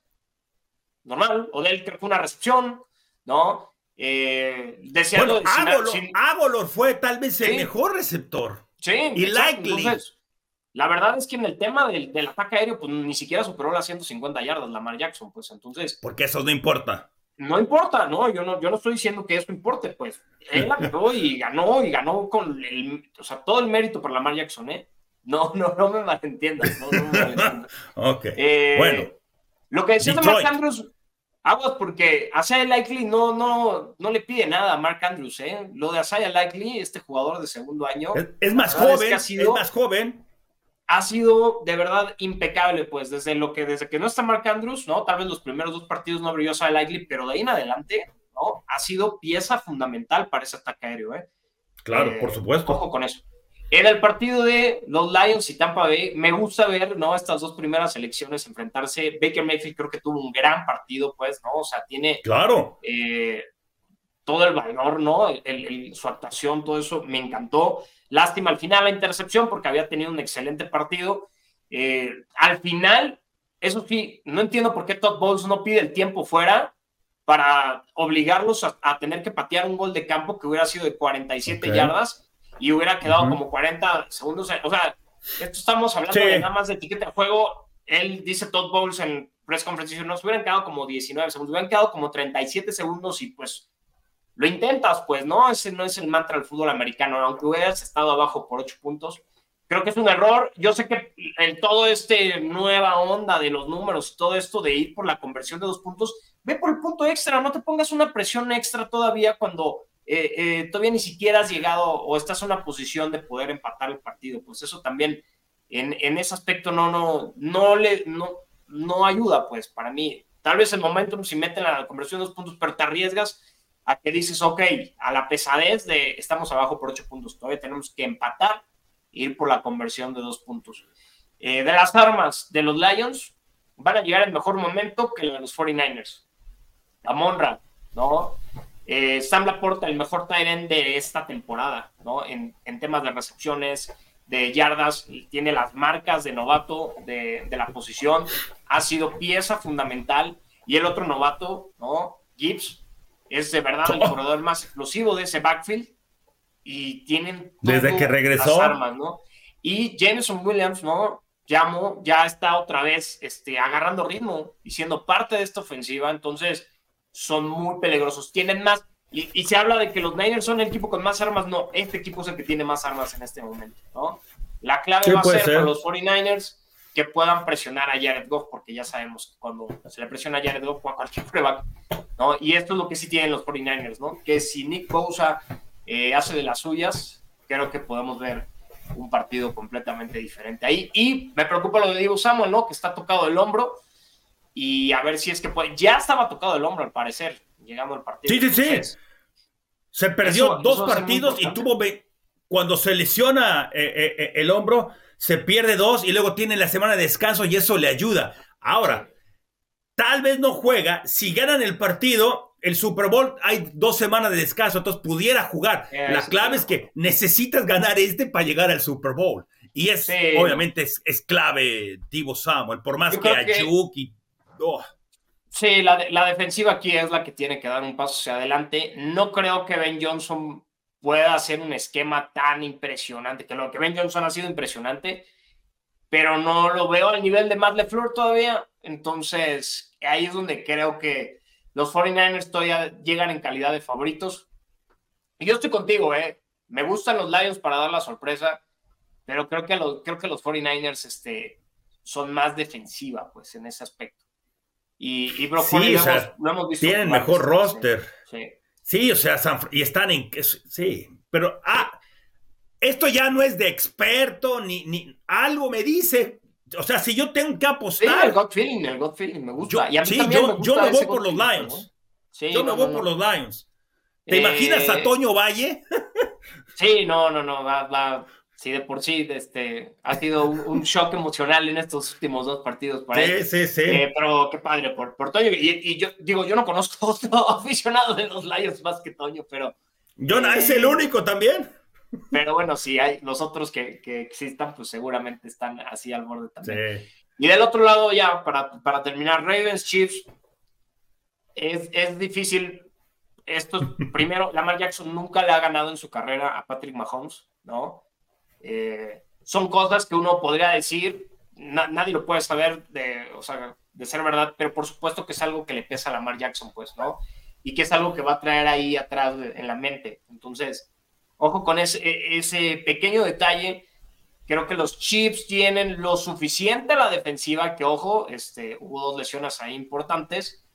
normal, o de él creo que una recepción, ¿no? Eh, decía bueno, Agolor, fue tal vez el mejor receptor. Sí, y likely. la verdad es que en el tema del, del, ataque aéreo, pues ni siquiera superó las 150 yardas Lamar Jackson, pues entonces. Porque eso no importa. No importa, no, yo no, yo no estoy diciendo que eso importe, pues. Él ganó y ganó y ganó con el, o sea, todo el mérito por Lamar Jackson, ¿eh? No, no, no me malentiendas. No, no me malentiendas. ok. Eh, bueno. Lo que decía de Mark Andrews, aguas porque Asaya Likely no, no, no le pide nada a Mark Andrews, ¿eh? Lo de Asaya Likely, este jugador de segundo año. Es, más joven, es, más joven. Ha sido de verdad impecable, pues, desde lo que, desde que no está Mark Andrews, ¿no? Tal vez los primeros dos partidos no brilló Asaya Likely, pero de ahí en adelante, ¿no? Ha sido pieza fundamental para ese ataque aéreo, ¿eh? Claro, por supuesto. Ojo con eso. En el partido de los Lions y Tampa Bay, me gusta ver, ¿no? Estas dos primeras selecciones enfrentarse. Baker Mayfield creo que tuvo un gran partido, pues, ¿no? O sea, tiene. Claro. Eh, todo el valor, ¿no? su actuación, todo eso me encantó. Lástima al final la intercepción porque había tenido un excelente partido. Eh, al final, eso sí, no entiendo por qué Todd Bowles no pide el tiempo fuera para obligarlos a, tener que patear un gol de campo que hubiera sido de 47 yardas y hubiera quedado como 40 segundos. O sea, esto estamos hablando de nada más de etiqueta de juego. Él dice Todd Bowles en press conference nos hubieran quedado como 19 segundos, hubieran quedado como 37 segundos y pues lo intentas, pues, ¿no? Ese no es el mantra del fútbol americano, aunque hubieras estado abajo por 8 puntos. Creo que es un error. Yo sé que en todo este nueva onda de los números, todo esto de ir por la conversión de dos puntos, ve por el punto extra, no te pongas una presión extra todavía cuando eh, eh, todavía ni siquiera has llegado o estás en una posición de poder empatar el partido. Pues eso también en, en ese aspecto no, no, no, le, no, no ayuda, pues para mí. Tal vez el momento si meten la conversión de dos puntos, pero te arriesgas a que dices, ok, a la pesadez de estamos abajo por ocho puntos, todavía tenemos que empatar e ir por la conversión de dos puntos. Eh, de las armas de los Lions, van a llegar en mejor momento que los 49ers. Monra, ¿no? Eh, Sam Laporta, el mejor tight de esta temporada, ¿no? En, en, temas de recepciones, de yardas, tiene las marcas de novato de, de, la posición, ha sido pieza fundamental. Y el otro novato, ¿no? Gibbs, es de verdad el corredor más explosivo de ese backfield y tienen desde que regresó las armas, ¿no? Y Jameson Williams, ¿no? Llamo, ya está otra vez este, agarrando ritmo y siendo parte de esta ofensiva, entonces son muy peligrosos. Tienen más, y, y, se habla de que los Niners son el equipo con más armas, no, este equipo es el que tiene más armas en este momento, ¿no? La clave va a ser, ser para los 49ers que puedan presionar a Jared Goff, porque ya sabemos que cuando se le presiona a Jared Goff a cualquier prueba, ¿no? Y esto es lo que sí tienen los 49ers, ¿no? Que si Nick Bosa eh, hace de las suyas, creo que podemos ver un partido completamente diferente ahí. Y me preocupa lo de Diego Samuel, ¿no? Que está tocado el hombro y a ver si es que puede. Ya estaba tocado el hombro, al parecer, llegando al partido. Sí, sí, sí. Se perdió eso, dos eso partidos y tuvo. Cuando se lesiona eh, eh, el hombro, se pierde dos y luego tiene la semana de descanso y eso le ayuda. Ahora, tal vez no juega. Si ganan el partido, el Super Bowl hay dos semanas de descanso, entonces pudiera jugar. La clave es que necesitas ganar este para llegar al Super Bowl. Y es, sí. obviamente, es, es, clave Divo Samuel, por más Yo que Ayuk que... y. Sí, la, la, defensiva aquí es la que tiene que dar un paso hacia adelante. No creo que Ben Johnson pueda hacer un esquema tan impresionante, que lo que Ben Johnson ha sido impresionante, pero no lo veo al nivel de Matt LeFleur todavía. Entonces, ahí es donde creo que los 49ers todavía llegan en calidad de favoritos. Y yo estoy contigo, ¿eh? Me gustan los Lions para dar la sorpresa, pero creo que los, creo que los 49ers este, son más defensiva, pues, en ese aspecto. Y, y Brock sí, o sea, lo, hemos, visto tienen mejor roster. Sí. sí. o sea, San, y están en. Sí, pero. Ah, esto ya no es de experto, ni, ni algo me dice. O sea, si yo tengo que apostar. Sí, el gut feeling, el gut feeling, me gusta. Yo, y a mí sí, también yo, me gusta yo me voy por los Lions. ¿no? Sí, yo me no, voy no, por los Lions. ¿Te Eh, imaginas a Toño Valle? Sí, no, no, no, va, va. Sí, de por sí, este, ha sido un, un shock emocional en estos últimos dos partidos para él. Sí, sí, sí. Eh, pero qué padre por, por Toño. Y, y yo digo, yo no conozco otro aficionado de los Lions más que Toño, pero, Jonah es el único también. pero bueno, si hay los otros que, que existan, pues seguramente están así al borde también. Sí. Y del otro lado, ya para, para terminar, Ravens, Chiefs, es, es difícil. Esto, primero, Lamar Jackson nunca le ha ganado en su carrera a Patrick Mahomes, ¿no? Eh, son cosas que uno podría decir, na, nadie lo puede saber de, ser verdad, pero por supuesto que es algo que le pesa a Lamar Jackson, pues, ¿no? Y que es algo que va a traer ahí atrás en la mente. Entonces, ojo con ese, e, pequeño detalle. Creo que los Chiefs tienen lo suficiente a la defensiva que, ojo, este, hubo dos lesiones ahí importantes.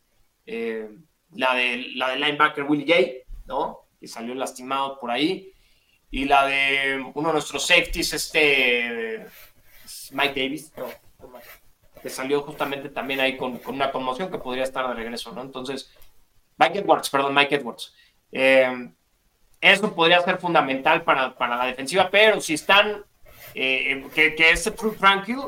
Eh, la, de, la de linebacker Willie Gay, ¿no? Que salió lastimado por ahí. Y la de uno de nuestros safeties, este Mike Davis, que salió justamente también ahí con, con, una conmoción que podría estar de regreso, ¿no? Entonces, Mike Edwards, perdón, Mike Edwards. Eh, eso podría ser fundamental para, para la defensiva, pero si están eh, que, que, ese True Tranquil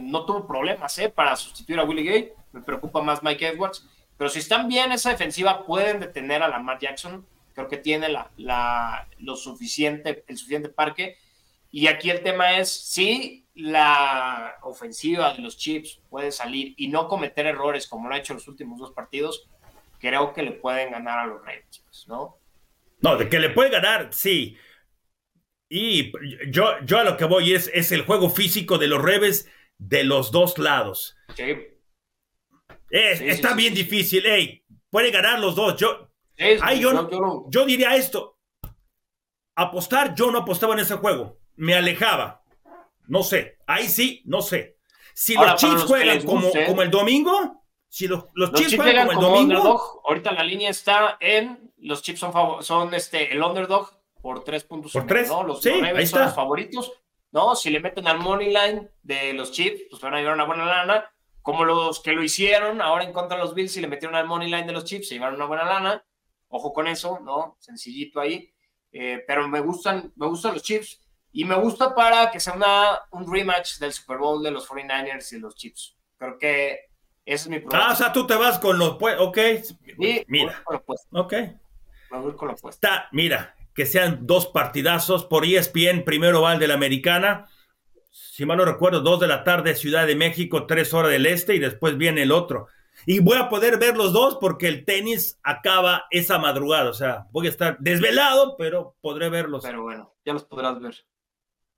no tuvo problemas eh, para sustituir a Willie Gay. Me preocupa más Mike Edwards. Pero si están bien esa defensiva, pueden detener a Lamar Jackson. Creo que tiene la, la, lo suficiente, el suficiente parque. Y aquí el tema es si la ofensiva de los Chiefs puede salir y no cometer errores como lo ha hecho en los últimos dos partidos, creo que le pueden ganar a los Ravens, pues, ¿no? No, de que le puede ganar, sí. Y yo, yo a lo que voy es, es el juego físico de los Rebels de los dos lados. Sí. está bien difícil. Ey, puede ganar los dos. Yo, yo, yo, diría esto. Apostar, yo no apostaba en ese juego. Me alejaba. No sé. Ahí sí, no sé. Si los Chiefs juegan como, como el domingo, si los, los, Chiefs juegan como el domingo. Ahorita la línea está en. Los Chiefs son, son este, el underdog por tres puntos. Por tres. ¿no? Los sí, ahí son los favoritos. ¿no? Si le meten al money line de los Chiefs, pues van a llevar una buena lana. Como los que lo hicieron ahora en contra de los Bills, si le metieron al money line de los Chiefs, se llevaron una buena lana. Ojo con eso, ¿no? Sencillito ahí. Eh, pero me gustan, me gustan los Chiefs. Y me gusta para que sea una, un rematch del Super Bowl de los 49ers y los Chiefs. Creo que ese es mi problema. Ah, o sea, tú te vas con los... Ok. mira. Con ok. Me voy con los Está, mira, que sean dos partidazos por ESPN. Primero va el de la Americana. Si mal no recuerdo, dos de la tarde, Ciudad de México, tres horas del este, y después viene el otro. Y voy a poder ver los dos porque el tenis acaba esa madrugada. O sea, voy a estar desvelado, pero podré verlos. Pero bueno, ya los podrás ver.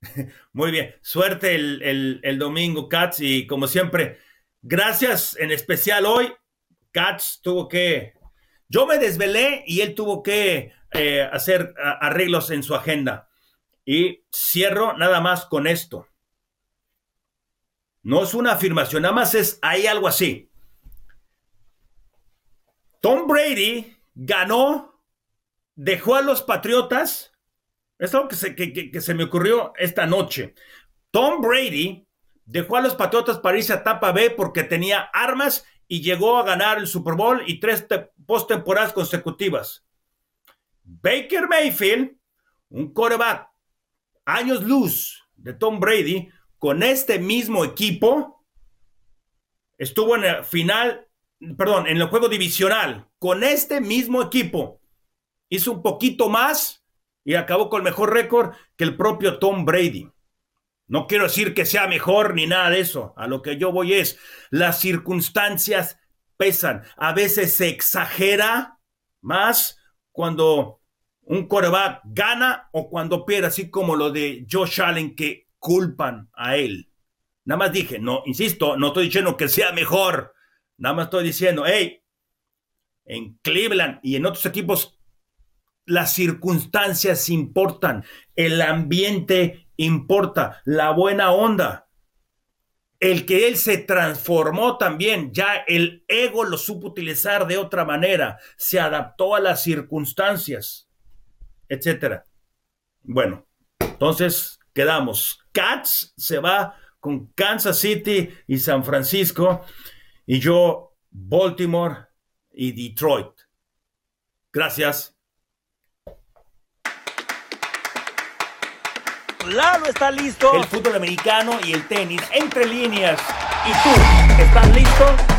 Muy bien. Suerte el, el, domingo, Katz. Y como siempre, gracias en especial hoy. Katz tuvo que. Yo me desvelé y él tuvo que eh, hacer arreglos en su agenda. Y cierro nada más con esto. No es una afirmación, nada más es, hay algo así. Tom Brady ganó, dejó a los Patriotas. Es algo que se, me ocurrió esta noche. Tom Brady dejó a los Patriotas para irse a Tampa B porque tenía armas y llegó a ganar el Super Bowl y tres postemporadas consecutivas. Baker Mayfield, un coreback años luz de Tom Brady, con este mismo equipo, estuvo en el final, perdón, en el juego divisional, con este mismo equipo. Hizo un poquito más y acabó con mejor récord que el propio Tom Brady. No quiero decir que sea mejor ni nada de eso. A lo que yo voy es, las circunstancias pesan. A veces se exagera más cuando un coreback gana o cuando pierde, así como lo de Josh Allen que culpan a él. Nada más dije, no, insisto, no estoy diciendo que sea mejor. Nada más estoy diciendo, hey, en Cleveland y en otros equipos, las circunstancias importan, el ambiente importa, la buena onda el que él se transformó también, ya el ego lo supo utilizar de otra manera, se adaptó a las circunstancias, etcétera. Bueno, entonces quedamos. Cats se va con Kansas City y San Francisco y yo Baltimore y Detroit. Gracias. Lalo está listo. El fútbol americano y el tenis entre líneas. ¿Y tú estás listo?